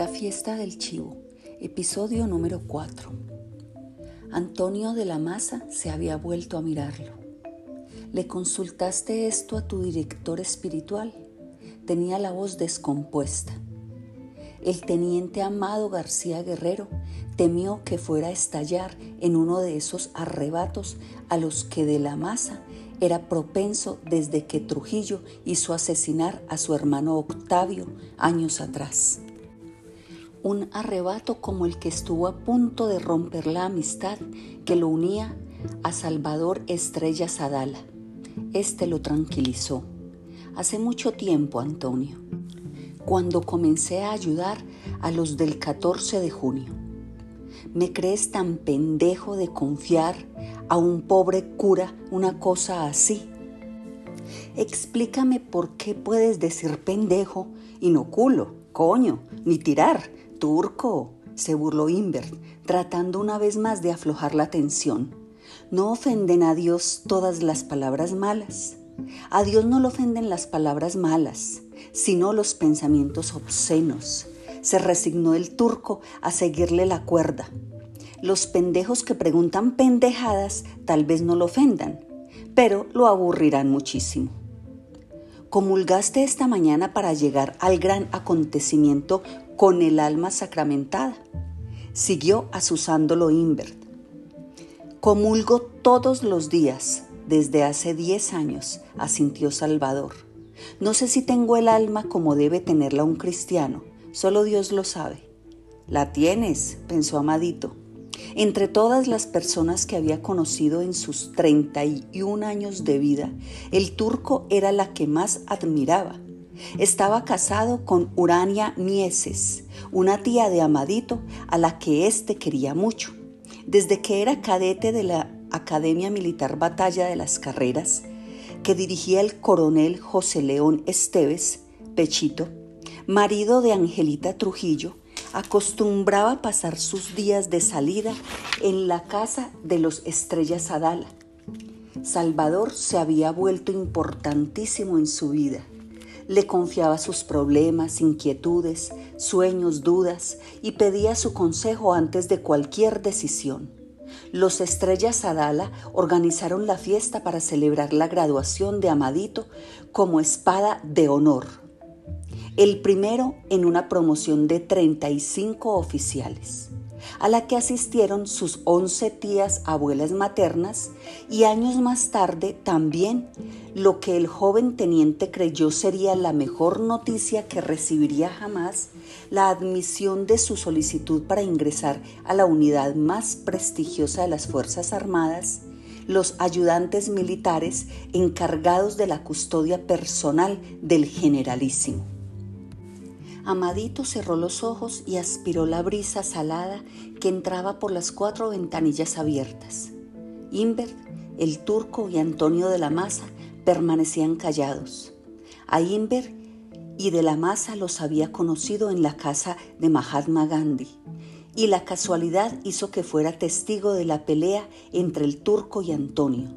La fiesta del chivo, episodio número 4. Antonio de la Maza se había vuelto a mirarlo. ¿Le consultaste esto a tu director espiritual? Tenía la voz descompuesta. El teniente Amado García Guerrero temió que fuera a estallar en uno de esos arrebatos a los que de la Maza era propenso desde que Trujillo hizo asesinar a su hermano Octavio años atrás un arrebato como el que estuvo a punto de romper la amistad que lo unía a Salvador Estrella Sadala. Este lo tranquilizó. Hace mucho tiempo, Antonio, cuando comencé a ayudar a los del 14 de junio. ¿Me crees tan pendejo de confiar a un pobre cura una cosa así? Explícame por qué puedes decir pendejo y no culo, coño, ni tirar, Turco, se burló Invert, tratando una vez más de aflojar la tensión. No ofenden a Dios todas las palabras malas. A Dios no lo ofenden las palabras malas, sino los pensamientos obscenos. Se resignó el turco a seguirle la cuerda. Los pendejos que preguntan pendejadas tal vez no lo ofendan, pero lo aburrirán muchísimo. Comulgaste esta mañana para llegar al gran acontecimiento con el alma sacramentada. Siguió asusándolo Invert. Comulgo todos los días, desde hace 10 años, asintió Salvador. No sé si tengo el alma como debe tenerla un cristiano, solo Dios lo sabe. La tienes, pensó Amadito. Entre todas las personas que había conocido en sus 31 años de vida, el turco era la que más admiraba. Estaba casado con Urania Mieses, una tía de Amadito a la que éste quería mucho. Desde que era cadete de la Academia Militar Batalla de las Carreras, que dirigía el coronel José León Esteves, Pechito, marido de Angelita Trujillo, acostumbraba pasar sus días de salida en la casa de los Estrellas Adala. Salvador se había vuelto importantísimo en su vida le confiaba sus problemas, inquietudes, sueños, dudas y pedía su consejo antes de cualquier decisión. Los Estrellas Adala organizaron la fiesta para celebrar la graduación de Amadito como espada de honor. El primero en una promoción de 35 oficiales a la que asistieron sus once tías abuelas maternas y años más tarde también lo que el joven teniente creyó sería la mejor noticia que recibiría jamás, la admisión de su solicitud para ingresar a la unidad más prestigiosa de las Fuerzas Armadas, los ayudantes militares encargados de la custodia personal del generalísimo. Amadito cerró los ojos y aspiró la brisa salada que entraba por las cuatro ventanillas abiertas. Invert, el turco y Antonio de la Maza permanecían callados. A Invert y de la Maza los había conocido en la casa de Mahatma Gandhi, y la casualidad hizo que fuera testigo de la pelea entre el turco y Antonio,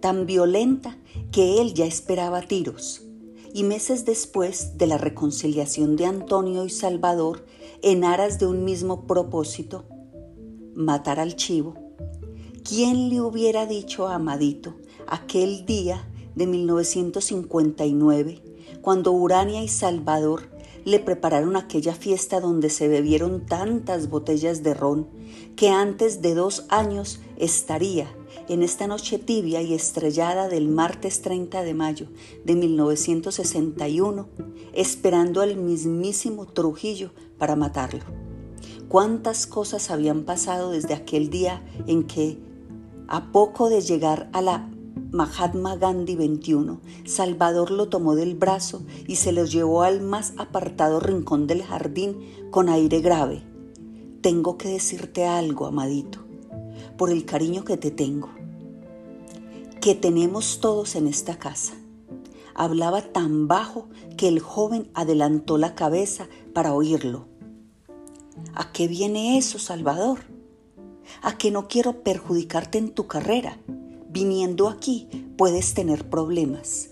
tan violenta que él ya esperaba tiros y meses después de la reconciliación de Antonio y Salvador en aras de un mismo propósito, matar al chivo, ¿quién le hubiera dicho a Amadito aquel día de 1959, cuando Urania y Salvador le prepararon aquella fiesta donde se bebieron tantas botellas de ron que antes de dos años estaría en esta noche tibia y estrellada del martes 30 de mayo de 1961, esperando al mismísimo Trujillo para matarlo. Cuántas cosas habían pasado desde aquel día en que, a poco de llegar a la Mahatma Gandhi 21, Salvador lo tomó del brazo y se lo llevó al más apartado rincón del jardín con aire grave. Tengo que decirte algo, amadito, por el cariño que te tengo, que tenemos todos en esta casa. Hablaba tan bajo que el joven adelantó la cabeza para oírlo. ¿A qué viene eso, Salvador? A que no quiero perjudicarte en tu carrera viniendo aquí puedes tener problemas.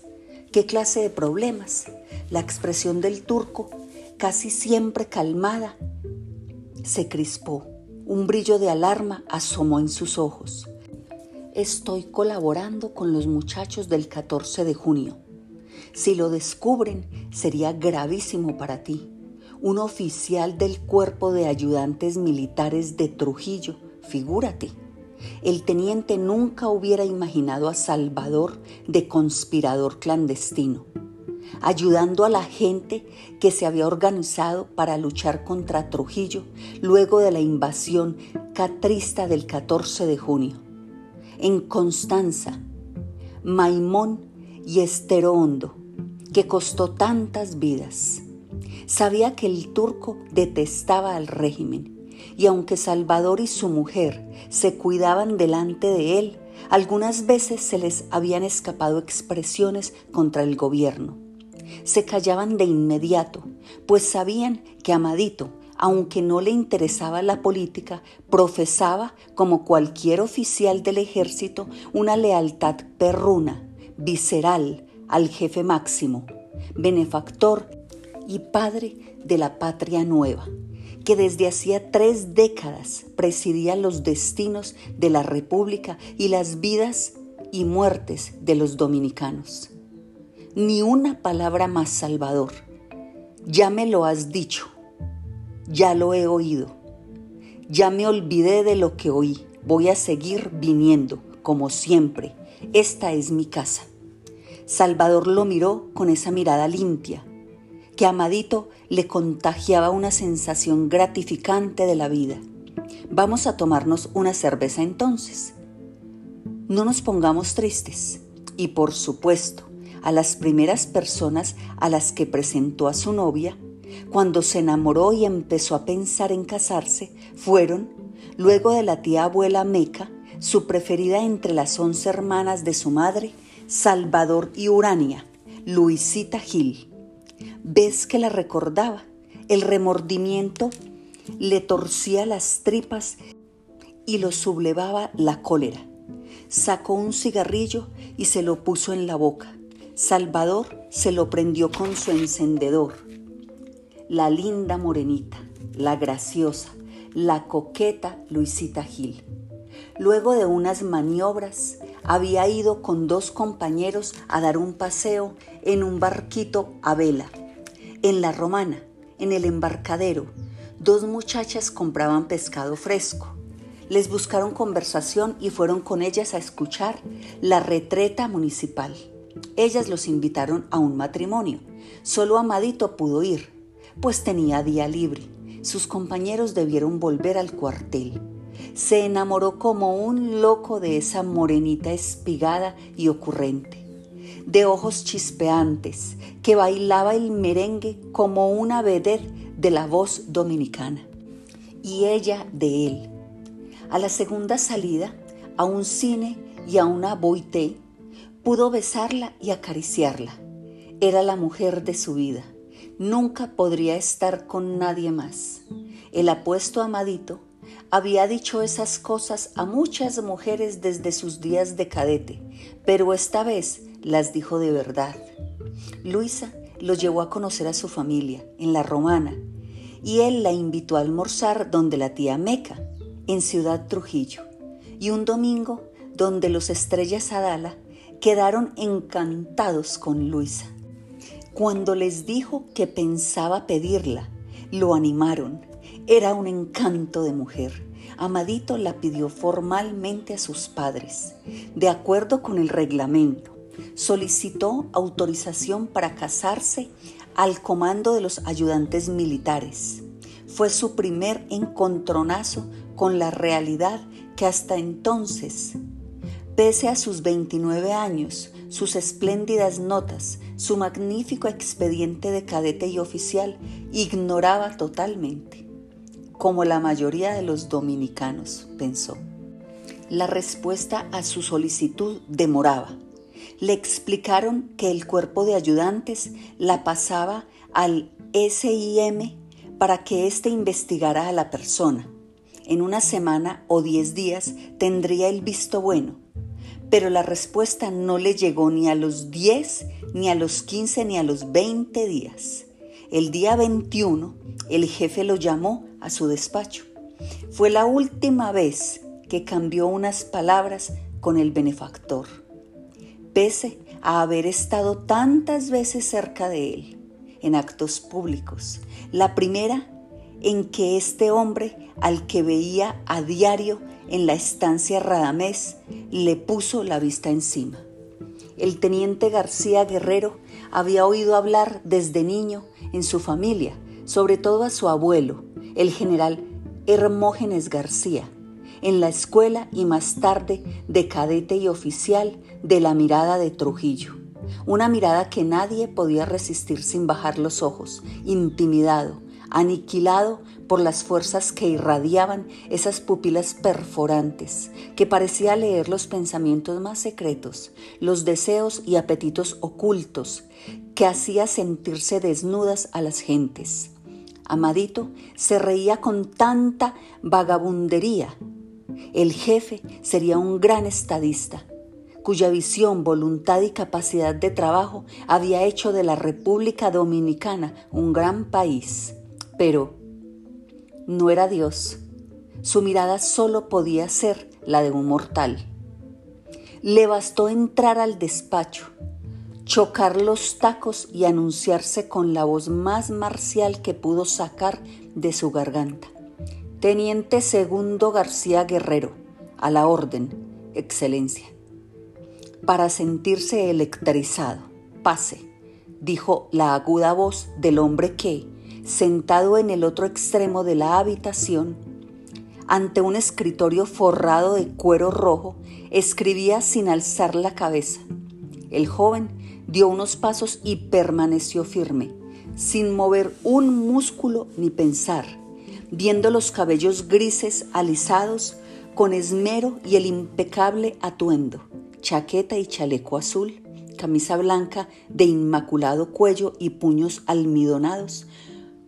¿Qué clase de problemas? La expresión del turco casi siempre calmada, se crispó. Un brillo de alarma asomó en sus ojos. Estoy colaborando con los muchachos del 14 de junio. Si lo descubren, sería gravísimo para ti. Un oficial del cuerpo de ayudantes militares de Trujillo, figúrate. El teniente nunca hubiera imaginado a Salvador de conspirador clandestino, ayudando a la gente que se había organizado para luchar contra Trujillo luego de la invasión catrista del 14 de junio. En Constanza, Maimón y Estero Hondo, que costó tantas vidas. Sabía que el turco detestaba al régimen y aunque Salvador y su mujer se cuidaban delante de él, algunas veces se les habían escapado expresiones contra el gobierno. Se callaban de inmediato, pues sabían que Amadito, aunque no le interesaba la política, profesaba, como cualquier oficial del ejército, una lealtad perruna, visceral, al jefe máximo, benefactor y padre de la patria nueva que desde hacía tres décadas presidía los destinos de la República y las vidas y muertes de los dominicanos. Ni una palabra más, Salvador. Ya me lo has dicho, ya lo he oído, ya me olvidé de lo que oí, voy a seguir viniendo, como siempre, esta es mi casa. Salvador lo miró con esa mirada limpia, que Amadito le contagiaba una sensación gratificante de la vida. Vamos a tomarnos una cerveza entonces. No nos pongamos tristes. Y por supuesto, a las primeras personas a las que presentó a su novia, cuando se enamoró y empezó a pensar en casarse, fueron, luego de la tía abuela Meca, su preferida entre las once hermanas de su madre, Salvador y Urania, Luisita Gil ves que la recordaba. El remordimiento le torcía las tripas y lo sublevaba la cólera. Sacó un cigarrillo y se lo puso en la boca. Salvador se lo prendió con su encendedor. La linda morenita, la graciosa, la coqueta Luisita Gil. Luego de unas maniobras, había ido con dos compañeros a dar un paseo en un barquito a vela. En la romana, en el embarcadero, dos muchachas compraban pescado fresco. Les buscaron conversación y fueron con ellas a escuchar la retreta municipal. Ellas los invitaron a un matrimonio. Solo Amadito pudo ir, pues tenía día libre. Sus compañeros debieron volver al cuartel se enamoró como un loco de esa morenita espigada y ocurrente, de ojos chispeantes, que bailaba el merengue como una vedette de la voz dominicana, y ella de él. A la segunda salida, a un cine y a una boité, pudo besarla y acariciarla. Era la mujer de su vida. Nunca podría estar con nadie más. El apuesto amadito había dicho esas cosas a muchas mujeres desde sus días de cadete, pero esta vez las dijo de verdad. Luisa lo llevó a conocer a su familia en la Romana y él la invitó a almorzar donde la tía Meca, en Ciudad Trujillo, y un domingo donde los estrellas Adala quedaron encantados con Luisa. Cuando les dijo que pensaba pedirla, lo animaron era un encanto de mujer. Amadito la pidió formalmente a sus padres. De acuerdo con el reglamento, solicitó autorización para casarse al comando de los ayudantes militares. Fue su primer encontronazo con la realidad que hasta entonces, pese a sus 29 años, sus espléndidas notas, su magnífico expediente de cadete y oficial, ignoraba totalmente como la mayoría de los dominicanos, pensó. La respuesta a su solicitud demoraba. Le explicaron que el cuerpo de ayudantes la pasaba al SIM para que éste investigara a la persona. En una semana o diez días tendría el visto bueno, pero la respuesta no le llegó ni a los diez, ni a los quince, ni a los veinte días. El día 21, el jefe lo llamó a su despacho. Fue la última vez que cambió unas palabras con el benefactor, pese a haber estado tantas veces cerca de él, en actos públicos. La primera en que este hombre, al que veía a diario en la estancia Radamés, le puso la vista encima. El teniente García Guerrero había oído hablar desde niño en su familia, sobre todo a su abuelo, el general Hermógenes García, en la escuela y más tarde de cadete y oficial de la mirada de Trujillo. Una mirada que nadie podía resistir sin bajar los ojos, intimidado, aniquilado por las fuerzas que irradiaban esas pupilas perforantes, que parecía leer los pensamientos más secretos, los deseos y apetitos ocultos, que hacía sentirse desnudas a las gentes. Amadito se reía con tanta vagabundería. El jefe sería un gran estadista, cuya visión, voluntad y capacidad de trabajo había hecho de la República Dominicana un gran país. Pero no era Dios. Su mirada solo podía ser la de un mortal. Le bastó entrar al despacho, chocar los tacos y anunciarse con la voz más marcial que pudo sacar de su garganta. Teniente Segundo García Guerrero, a la orden, Excelencia. Para sentirse electrizado, pase, dijo la aguda voz del hombre que, sentado en el otro extremo de la habitación, ante un escritorio forrado de cuero rojo, escribía sin alzar la cabeza. El joven dio unos pasos y permaneció firme, sin mover un músculo ni pensar, viendo los cabellos grises alisados con esmero y el impecable atuendo, chaqueta y chaleco azul, camisa blanca de inmaculado cuello y puños almidonados,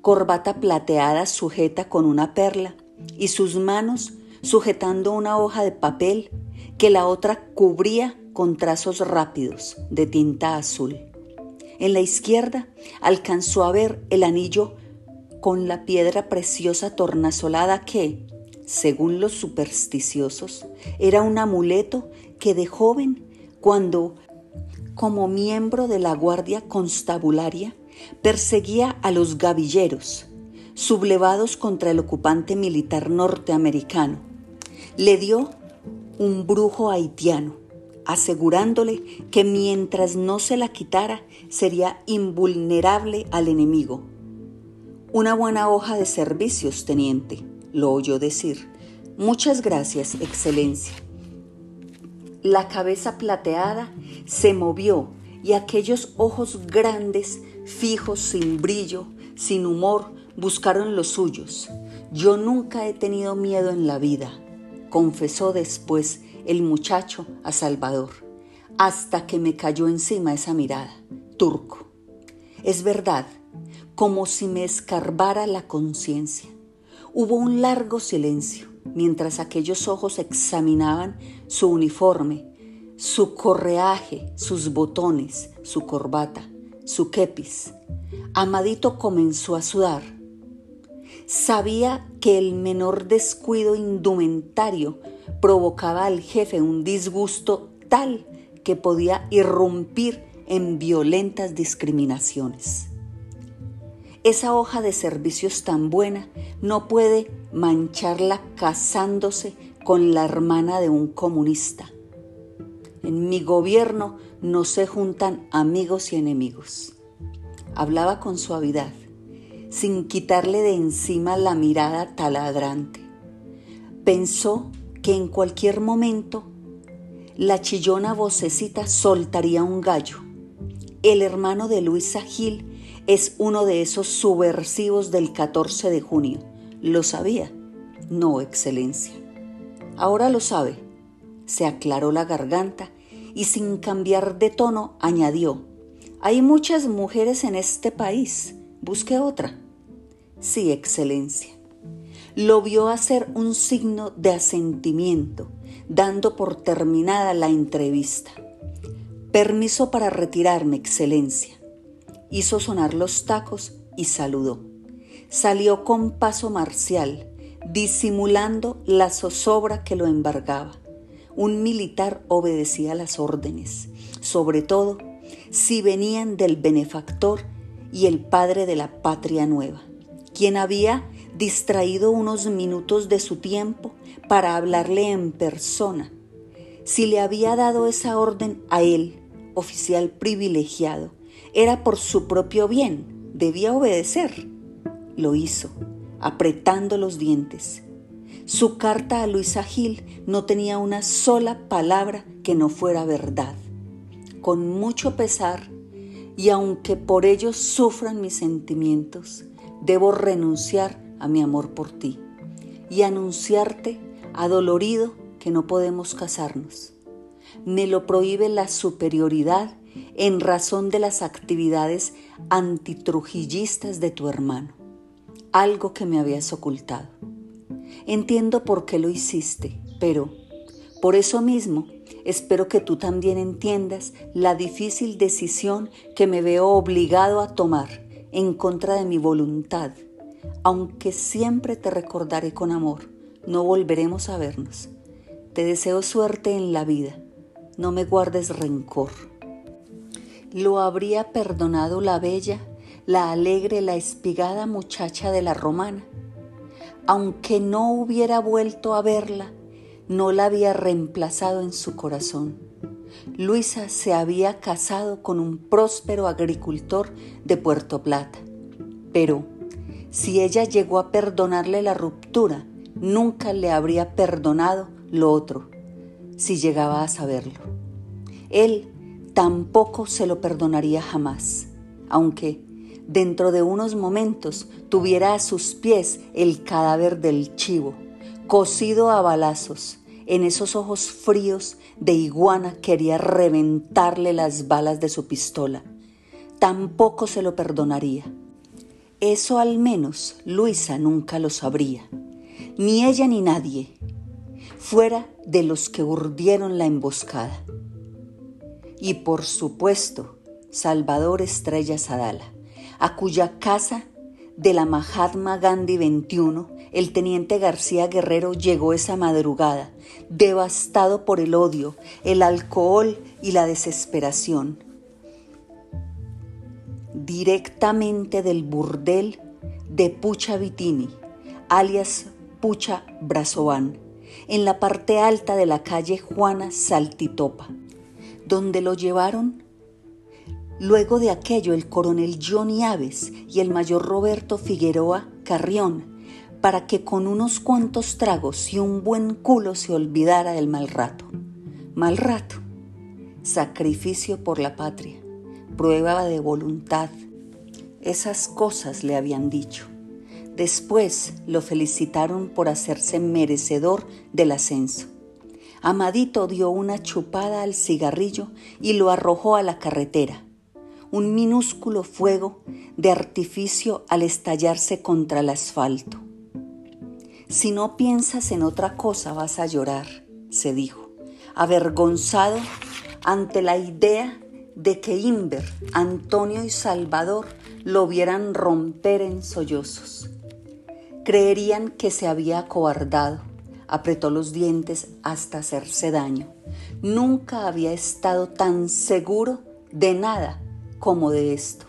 corbata plateada sujeta con una perla y sus manos sujetando una hoja de papel que la otra cubría con trazos rápidos de tinta azul. En la izquierda alcanzó a ver el anillo con la piedra preciosa tornasolada que, según los supersticiosos, era un amuleto que de joven, cuando, como miembro de la Guardia Constabularia, perseguía a los gavilleros, sublevados contra el ocupante militar norteamericano. Le dio un brujo haitiano, asegurándole que mientras no se la quitara sería invulnerable al enemigo. Una buena hoja de servicios, teniente, lo oyó decir. Muchas gracias, Excelencia. La cabeza plateada se movió y aquellos ojos grandes fijos, sin brillo, sin humor, buscaron los suyos. Yo nunca he tenido miedo en la vida, confesó después el muchacho a Salvador, hasta que me cayó encima esa mirada. Turco. Es verdad, como si me escarbara la conciencia. Hubo un largo silencio mientras aquellos ojos examinaban su uniforme, su correaje, sus botones, su corbata su kepis. Amadito comenzó a sudar. Sabía que el menor descuido indumentario provocaba al jefe un disgusto tal que podía irrumpir en violentas discriminaciones. Esa hoja de servicios tan buena no puede mancharla casándose con la hermana de un comunista. En mi gobierno no se juntan amigos y enemigos. Hablaba con suavidad, sin quitarle de encima la mirada taladrante. Pensó que en cualquier momento la chillona vocecita soltaría un gallo. El hermano de Luisa Gil es uno de esos subversivos del 14 de junio. ¿Lo sabía? No, Excelencia. Ahora lo sabe. Se aclaró la garganta y sin cambiar de tono añadió, hay muchas mujeres en este país, busque otra. Sí, Excelencia. Lo vio hacer un signo de asentimiento, dando por terminada la entrevista. Permiso para retirarme, Excelencia. Hizo sonar los tacos y saludó. Salió con paso marcial, disimulando la zozobra que lo embargaba. Un militar obedecía las órdenes, sobre todo si venían del benefactor y el padre de la patria nueva, quien había distraído unos minutos de su tiempo para hablarle en persona. Si le había dado esa orden a él, oficial privilegiado, era por su propio bien, debía obedecer. Lo hizo, apretando los dientes. Su carta a Luisa Gil no tenía una sola palabra que no fuera verdad. Con mucho pesar, y aunque por ello sufran mis sentimientos, debo renunciar a mi amor por ti y anunciarte, adolorido, que no podemos casarnos. Me lo prohíbe la superioridad en razón de las actividades antitrujillistas de tu hermano, algo que me habías ocultado. Entiendo por qué lo hiciste, pero por eso mismo espero que tú también entiendas la difícil decisión que me veo obligado a tomar en contra de mi voluntad, aunque siempre te recordaré con amor, no volveremos a vernos. Te deseo suerte en la vida, no me guardes rencor. Lo habría perdonado la bella, la alegre, la espigada muchacha de la romana. Aunque no hubiera vuelto a verla, no la había reemplazado en su corazón. Luisa se había casado con un próspero agricultor de Puerto Plata. Pero si ella llegó a perdonarle la ruptura, nunca le habría perdonado lo otro, si llegaba a saberlo. Él tampoco se lo perdonaría jamás, aunque dentro de unos momentos tuviera a sus pies el cadáver del chivo, cosido a balazos. En esos ojos fríos de iguana quería reventarle las balas de su pistola. Tampoco se lo perdonaría. Eso al menos Luisa nunca lo sabría, ni ella ni nadie, fuera de los que urdieron la emboscada y por supuesto Salvador Estrella Sadala, a cuya casa de la Mahatma Gandhi 21 el teniente García Guerrero llegó esa madrugada, devastado por el odio, el alcohol y la desesperación. Directamente del burdel de Pucha Vitini, alias Pucha Brazovan, en la parte alta de la calle Juana Saltitopa donde lo llevaron. Luego de aquello, el coronel Johnny Aves y el mayor Roberto Figueroa Carrión, para que con unos cuantos tragos y un buen culo se olvidara del mal rato. Mal rato, sacrificio por la patria, prueba de voluntad. Esas cosas le habían dicho. Después lo felicitaron por hacerse merecedor del ascenso. Amadito dio una chupada al cigarrillo y lo arrojó a la carretera. Un minúsculo fuego de artificio al estallarse contra el asfalto. Si no piensas en otra cosa vas a llorar, se dijo, avergonzado ante la idea de que Inver, Antonio y Salvador lo vieran romper en sollozos. Creerían que se había acobardado apretó los dientes hasta hacerse daño. Nunca había estado tan seguro de nada como de esto.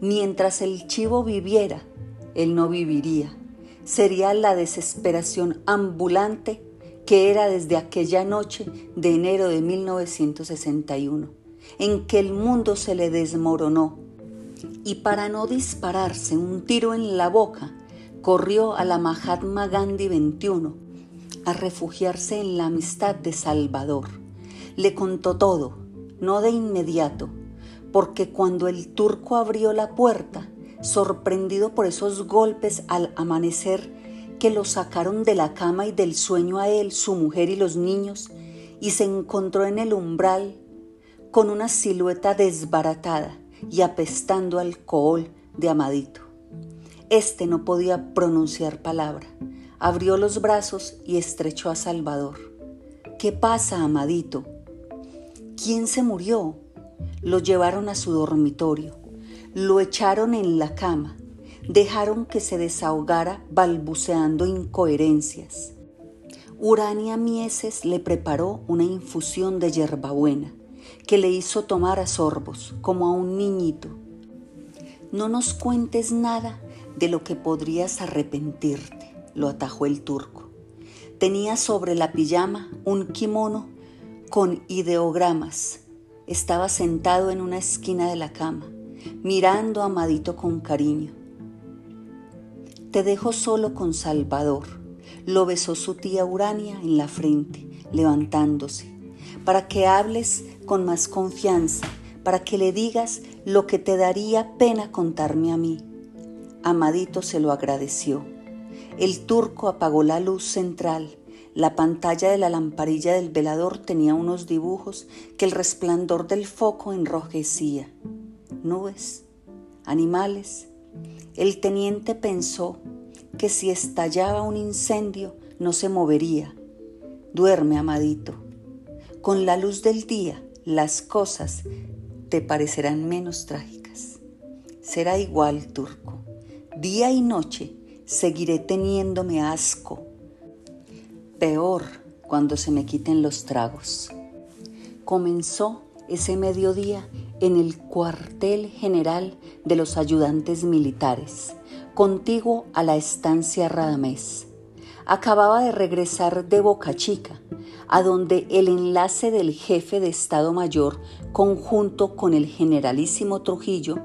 Mientras el chivo viviera, él no viviría. Sería la desesperación ambulante que era desde aquella noche de enero de 1961, en que el mundo se le desmoronó. Y para no dispararse un tiro en la boca, corrió a la Mahatma Gandhi 21 a refugiarse en la amistad de Salvador. Le contó todo, no de inmediato, porque cuando el turco abrió la puerta, sorprendido por esos golpes al amanecer que lo sacaron de la cama y del sueño a él, su mujer y los niños, y se encontró en el umbral con una silueta desbaratada y apestando alcohol de Amadito. Este no podía pronunciar palabra. Abrió los brazos y estrechó a Salvador. ¿Qué pasa, Amadito? ¿Quién se murió? Lo llevaron a su dormitorio. Lo echaron en la cama, dejaron que se desahogara balbuceando incoherencias. Urania Mieses le preparó una infusión de hierbabuena que le hizo tomar a sorbos, como a un niñito. No nos cuentes nada de lo que podrías arrepentirte, lo atajó el turco. Tenía sobre la pijama un kimono con ideogramas. Estaba sentado en una esquina de la cama, mirando a Amadito con cariño. Te dejo solo con Salvador. Lo besó su tía Urania en la frente, levantándose, para que hables con más confianza, para que le digas lo que te daría pena contarme a mí. Amadito se lo agradeció. El turco apagó la luz central. La pantalla de la lamparilla del velador tenía unos dibujos que el resplandor del foco enrojecía. Nubes, animales. El teniente pensó que si estallaba un incendio no se movería. Duerme, amadito. Con la luz del día las cosas te parecerán menos trágicas. Será igual, turco. Día y noche seguiré teniéndome asco. Peor cuando se me quiten los tragos. Comenzó ese mediodía en el cuartel general de los ayudantes militares, contiguo a la estancia Radamés. Acababa de regresar de Boca Chica a donde el enlace del jefe de Estado Mayor, conjunto con el generalísimo Trujillo,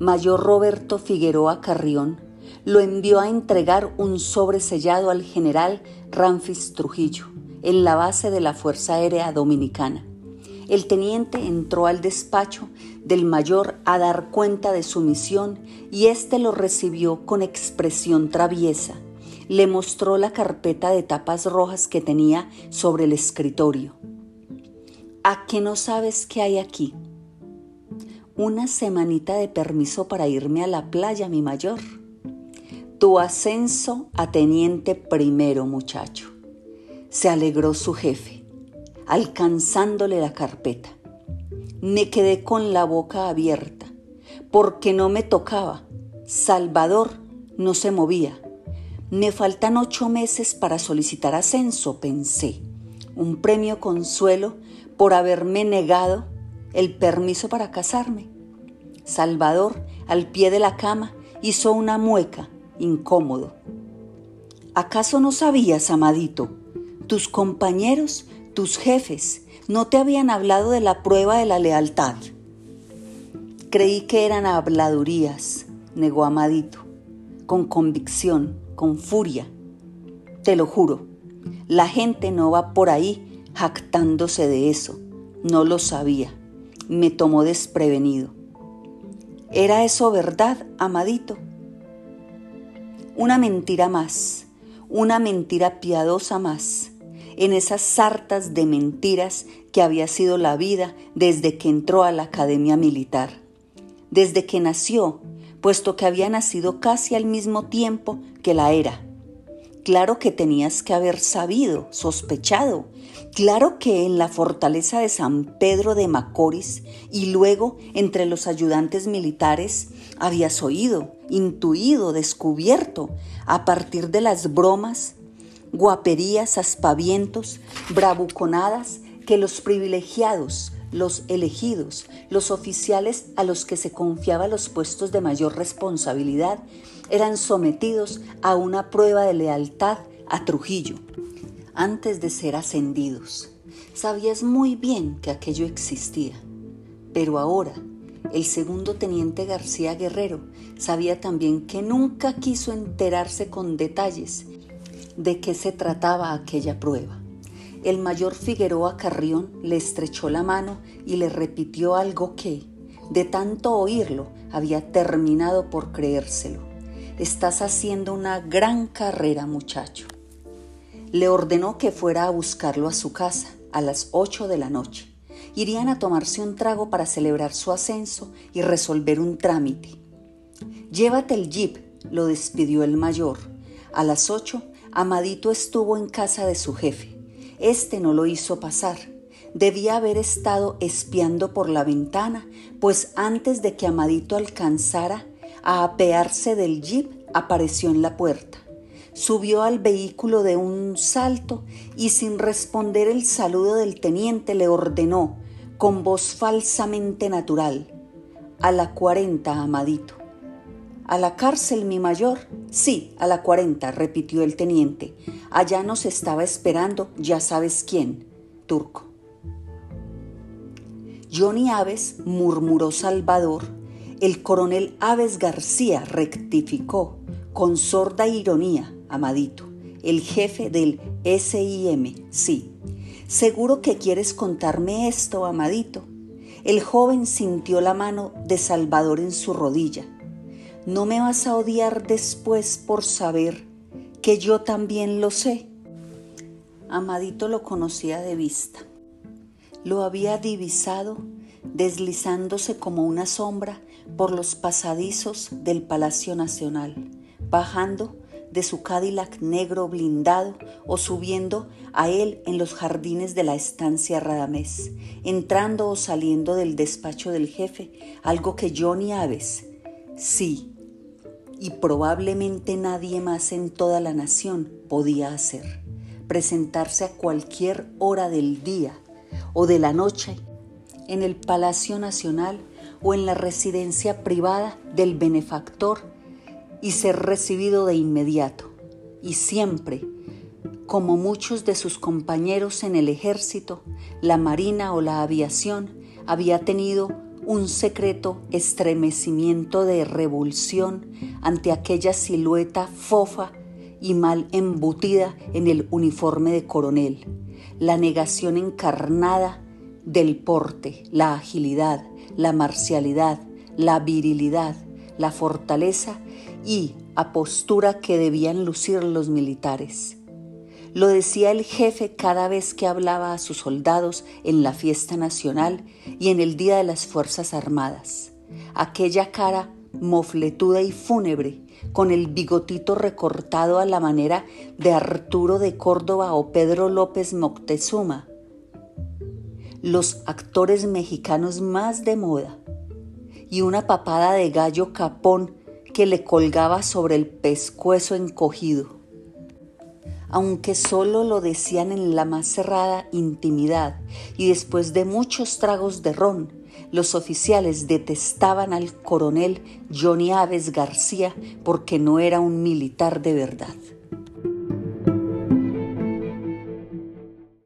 Mayor Roberto Figueroa Carrión, lo envió a entregar un sobresellado al general Ramfis Trujillo en la base de la Fuerza Aérea Dominicana. El teniente entró al despacho del mayor a dar cuenta de su misión y éste lo recibió con expresión traviesa le mostró la carpeta de tapas rojas que tenía sobre el escritorio. ¿A qué no sabes qué hay aquí? Una semanita de permiso para irme a la playa, mi mayor. Tu ascenso a teniente primero, muchacho. Se alegró su jefe, alcanzándole la carpeta. Me quedé con la boca abierta, porque no me tocaba. Salvador no se movía. Me faltan ocho meses para solicitar ascenso, pensé. Un premio consuelo por haberme negado el permiso para casarme. Salvador, al pie de la cama, hizo una mueca, incómodo. ¿Acaso no sabías, amadito? Tus compañeros, tus jefes, no te habían hablado de la prueba de la lealtad. Creí que eran habladurías, negó Amadito, con convicción con furia. Te lo juro, la gente no va por ahí jactándose de eso. No lo sabía. Me tomó desprevenido. ¿Era eso verdad, amadito? Una mentira más, una mentira piadosa más, en esas sartas de mentiras que había sido la vida desde que entró a la academia militar, desde que nació puesto que había nacido casi al mismo tiempo que la era. Claro que tenías que haber sabido, sospechado. Claro que en la fortaleza de San Pedro de Macorís y luego entre los ayudantes militares habías oído, intuido, descubierto, a partir de las bromas, guaperías, aspavientos, bravuconadas que los privilegiados, los elegidos, los oficiales a los que se confiaba los puestos de mayor responsabilidad, eran sometidos a una prueba de lealtad a Trujillo antes de ser ascendidos. Sabías muy bien que aquello existía, pero ahora el segundo teniente García Guerrero sabía también que nunca quiso enterarse con detalles de qué se trataba aquella prueba. El mayor Figueroa Carrión le estrechó la mano y le repitió algo que, de tanto oírlo, había terminado por creérselo. Estás haciendo una gran carrera, muchacho. Le ordenó que fuera a buscarlo a su casa a las ocho de la noche. Irían a tomarse un trago para celebrar su ascenso y resolver un trámite. Llévate el jeep, lo despidió el mayor. A las ocho, Amadito estuvo en casa de su jefe. Este no lo hizo pasar. Debía haber estado espiando por la ventana, pues antes de que Amadito alcanzara a apearse del jeep, apareció en la puerta. Subió al vehículo de un salto y sin responder el saludo del teniente le ordenó, con voz falsamente natural, a la cuarenta, Amadito. ¿A la cárcel, mi mayor? Sí, a la cuarenta, repitió el teniente. Allá nos estaba esperando, ya sabes quién, turco. Johnny Aves, murmuró Salvador. El coronel Aves García rectificó, con sorda ironía, Amadito, el jefe del SIM, sí. Seguro que quieres contarme esto, Amadito. El joven sintió la mano de Salvador en su rodilla. ¿No me vas a odiar después por saber que yo también lo sé? Amadito lo conocía de vista lo había divisado deslizándose como una sombra por los pasadizos del Palacio Nacional, bajando de su Cadillac negro blindado o subiendo a él en los jardines de la estancia Radamés, entrando o saliendo del despacho del jefe, algo que Johnny Aves, sí, y probablemente nadie más en toda la nación podía hacer, presentarse a cualquier hora del día o de la noche en el Palacio Nacional o en la residencia privada del benefactor y ser recibido de inmediato. Y siempre, como muchos de sus compañeros en el ejército, la marina o la aviación, había tenido un secreto estremecimiento de revulsión ante aquella silueta fofa y mal embutida en el uniforme de coronel la negación encarnada del porte, la agilidad, la marcialidad, la virilidad, la fortaleza y apostura que debían lucir los militares. Lo decía el jefe cada vez que hablaba a sus soldados en la fiesta nacional y en el Día de las Fuerzas Armadas. Aquella cara mofletuda y fúnebre con el bigotito recortado a la manera de Arturo de Córdoba o Pedro López Moctezuma, los actores mexicanos más de moda, y una papada de gallo capón que le colgaba sobre el pescuezo encogido. Aunque solo lo decían en la más cerrada intimidad y después de muchos tragos de ron, los oficiales detestaban al coronel Johnny Aves García porque no era un militar de verdad.